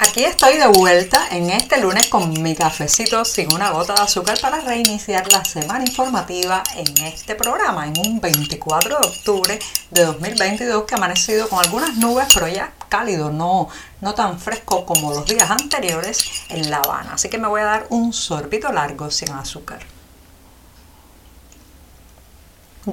Aquí estoy de vuelta en este lunes con mi cafecito sin una gota de azúcar para reiniciar la semana informativa en este programa, en un 24 de octubre de 2022 que ha amanecido con algunas nubes, pero ya cálido, no, no tan fresco como los días anteriores en La Habana. Así que me voy a dar un sorbito largo sin azúcar.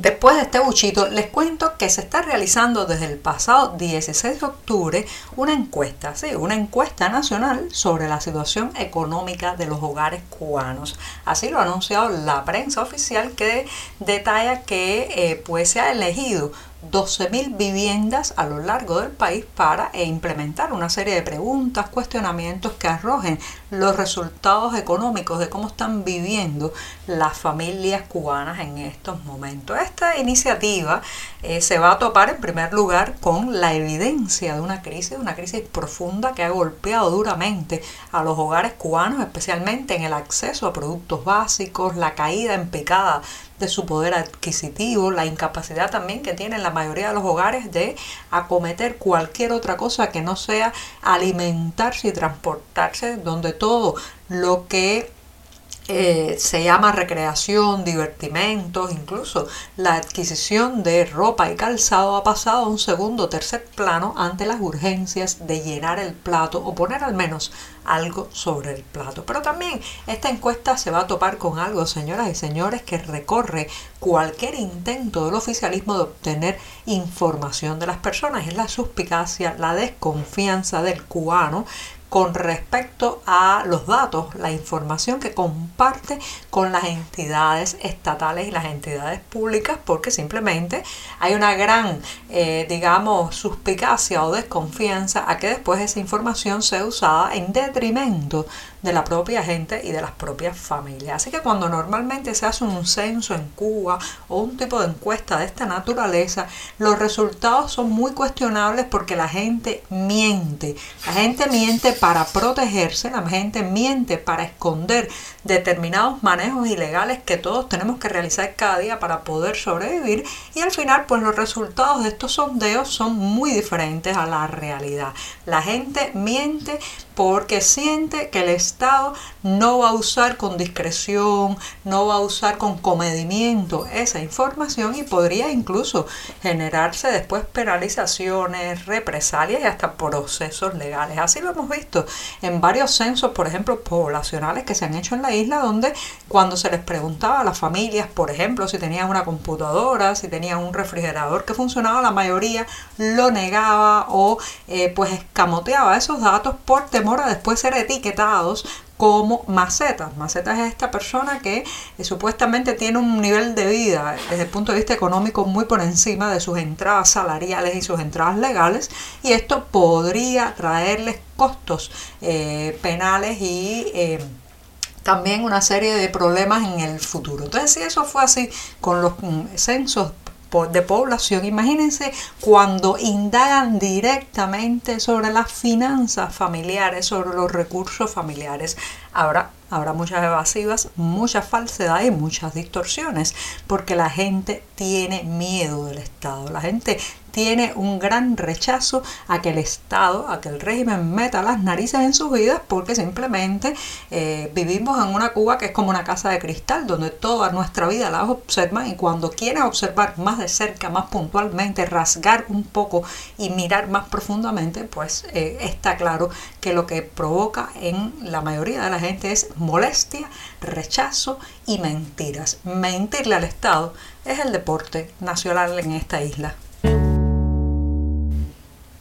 Después de este buchito, les cuento que se está realizando desde el pasado 16 de octubre una encuesta, sí, una encuesta nacional sobre la situación económica de los hogares cubanos. Así lo ha anunciado la prensa oficial que detalla que eh, pues se ha elegido 12.000 viviendas a lo largo del país para eh, implementar una serie de preguntas, cuestionamientos que arrojen los resultados económicos de cómo están viviendo las familias cubanas en estos momentos. Esta iniciativa eh, se va a topar en primer lugar con la evidencia de una crisis, una crisis profunda que ha golpeado duramente a los hogares cubanos, especialmente en el acceso a productos básicos, la caída en picada de su poder adquisitivo, la incapacidad también que tienen la mayoría de los hogares de acometer cualquier otra cosa que no sea alimentarse y transportarse, donde todo lo que eh, se llama recreación, divertimentos, incluso la adquisición de ropa y calzado ha pasado a un segundo o tercer plano ante las urgencias de llenar el plato o poner al menos algo sobre el plato. Pero también esta encuesta se va a topar con algo, señoras y señores, que recorre cualquier intento del oficialismo de obtener información de las personas. Es la suspicacia, la desconfianza del cubano con respecto a los datos, la información que comparte con las entidades estatales y las entidades públicas, porque simplemente hay una gran, eh, digamos, suspicacia o desconfianza a que después esa información sea usada en detrimento de la propia gente y de las propias familias. Así que cuando normalmente se hace un censo en Cuba o un tipo de encuesta de esta naturaleza, los resultados son muy cuestionables porque la gente miente. La gente miente para protegerse, la gente miente para esconder determinados manejos ilegales que todos tenemos que realizar cada día para poder sobrevivir y al final pues los resultados de estos sondeos son muy diferentes a la realidad. La gente miente porque siente que el Estado no va a usar con discreción, no va a usar con comedimiento esa información y podría incluso generarse después penalizaciones, represalias y hasta procesos legales. Así lo hemos visto en varios censos, por ejemplo, poblacionales que se han hecho en la isla, donde cuando se les preguntaba a las familias, por ejemplo, si tenían una computadora, si tenían un refrigerador que funcionaba, la mayoría lo negaba o eh, pues escamoteaba esos datos por temor a después ser etiquetados como macetas. Macetas es esta persona que eh, supuestamente tiene un nivel de vida desde el punto de vista económico muy por encima de sus entradas salariales y sus entradas legales y esto podría traerles costos eh, penales y también una serie de problemas en el futuro. Entonces, si eso fue así con los mm, censos de población, imagínense cuando indagan directamente sobre las finanzas familiares, sobre los recursos familiares. Ahora habrá muchas evasivas, muchas falsedades y muchas distorsiones, porque la gente tiene miedo del Estado. La gente tiene un gran rechazo a que el Estado, a que el régimen meta las narices en sus vidas porque simplemente eh, vivimos en una Cuba que es como una casa de cristal donde toda nuestra vida la observan y cuando quieren observar más de cerca, más puntualmente, rasgar un poco y mirar más profundamente, pues eh, está claro que lo que provoca en la mayoría de la gente es molestia, rechazo y mentiras. Mentirle al Estado es el deporte nacional en esta isla.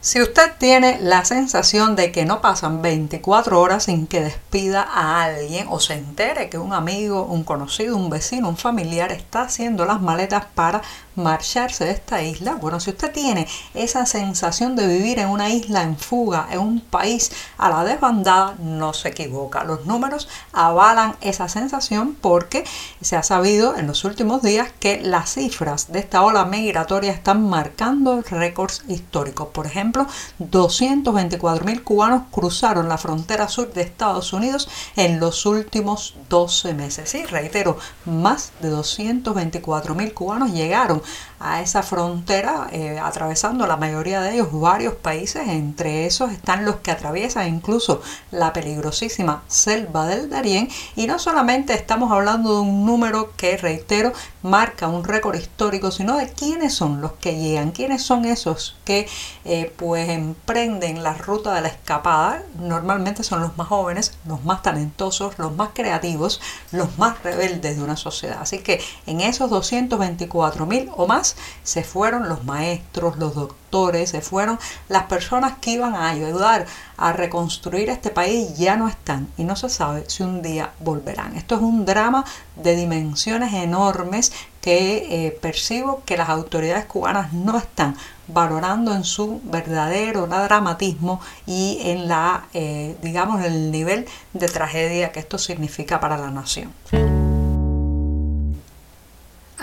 Si usted tiene la sensación de que no pasan 24 horas sin que despida a alguien o se entere que un amigo, un conocido, un vecino, un familiar está haciendo las maletas para marcharse de esta isla. Bueno, si usted tiene esa sensación de vivir en una isla en fuga, en un país a la desbandada, no se equivoca. Los números avalan esa sensación porque se ha sabido en los últimos días que las cifras de esta ola migratoria están marcando récords históricos. Por ejemplo, 224 mil cubanos cruzaron la frontera sur de Estados Unidos en los últimos 12 meses. Sí, reitero, más de 224 mil cubanos llegaron a esa frontera, eh, atravesando la mayoría de ellos varios países, entre esos están los que atraviesan incluso la peligrosísima selva del Darién, y no solamente estamos hablando de un número que, reitero, marca un récord histórico, sino de quiénes son los que llegan, quiénes son esos que eh, pues emprenden la ruta de la escapada, normalmente son los más jóvenes, los más talentosos, los más creativos, los más rebeldes de una sociedad. Así que en esos 224 mil o más, se fueron los maestros, los doctores, se fueron las personas que iban a ayudar a reconstruir este país, ya no están y no se sabe si un día volverán. Esto es un drama de dimensiones enormes que eh, percibo que las autoridades cubanas no están valorando en su verdadero dramatismo y en la, eh, digamos, el nivel de tragedia que esto significa para la nación.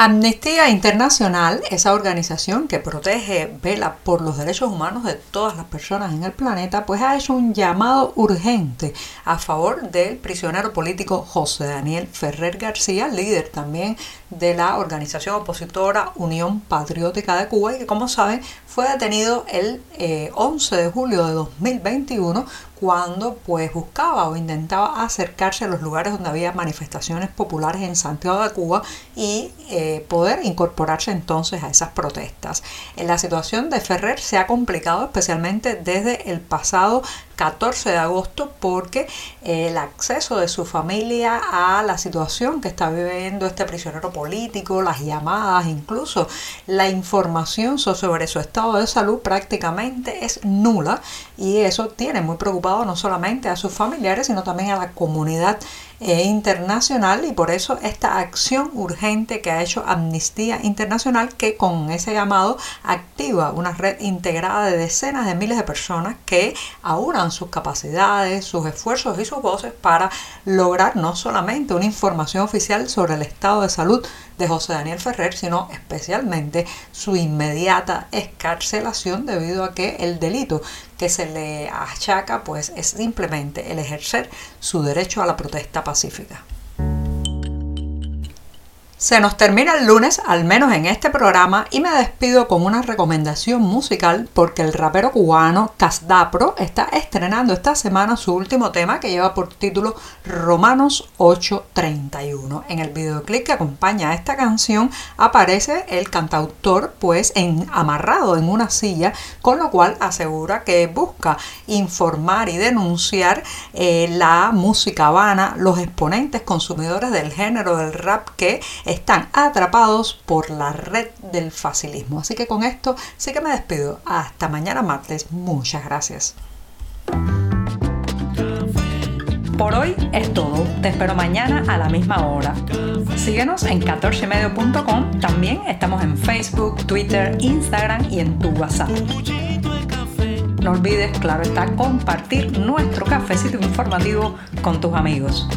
Amnistía Internacional, esa organización que protege, vela por los derechos humanos de todas las personas en el planeta, pues ha hecho un llamado urgente a favor del prisionero político José Daniel Ferrer García, líder también de la organización opositora Unión Patriótica de Cuba y que como saben fue detenido el 11 eh, de julio de 2021 cuando pues buscaba o intentaba acercarse a los lugares donde había manifestaciones populares en Santiago de Cuba y eh, poder incorporarse entonces a esas protestas. En la situación de Ferrer se ha complicado especialmente desde el pasado 14 de agosto porque el acceso de su familia a la situación que está viviendo este prisionero político, las llamadas, incluso la información sobre su estado de salud prácticamente es nula y eso tiene muy preocupado no solamente a sus familiares sino también a la comunidad eh, internacional y por eso esta acción urgente que ha hecho Amnistía Internacional que con ese llamado activa una red integrada de decenas de miles de personas que aunan sus capacidades, sus esfuerzos y sus voces para lograr no solamente una información oficial sobre el estado de salud de José Daniel Ferrer, sino especialmente su inmediata escarcelación debido a que el delito que se le achaca pues es simplemente el ejercer su derecho a la protesta pacífica. Se nos termina el lunes, al menos en este programa, y me despido con una recomendación musical porque el rapero cubano Casdapro está estrenando esta semana su último tema que lleva por título Romanos 8:31. En el videoclip que acompaña a esta canción aparece el cantautor pues en, amarrado en una silla, con lo cual asegura que busca informar y denunciar eh, la música habana, los exponentes consumidores del género del rap que están atrapados por la red del facilismo. Así que con esto sí que me despido. Hasta mañana martes. Muchas gracias. Por hoy es todo. Te espero mañana a la misma hora. Síguenos en 14medio.com. También estamos en Facebook, Twitter, Instagram y en tu WhatsApp. No olvides, claro está, compartir nuestro cafecito informativo con tus amigos.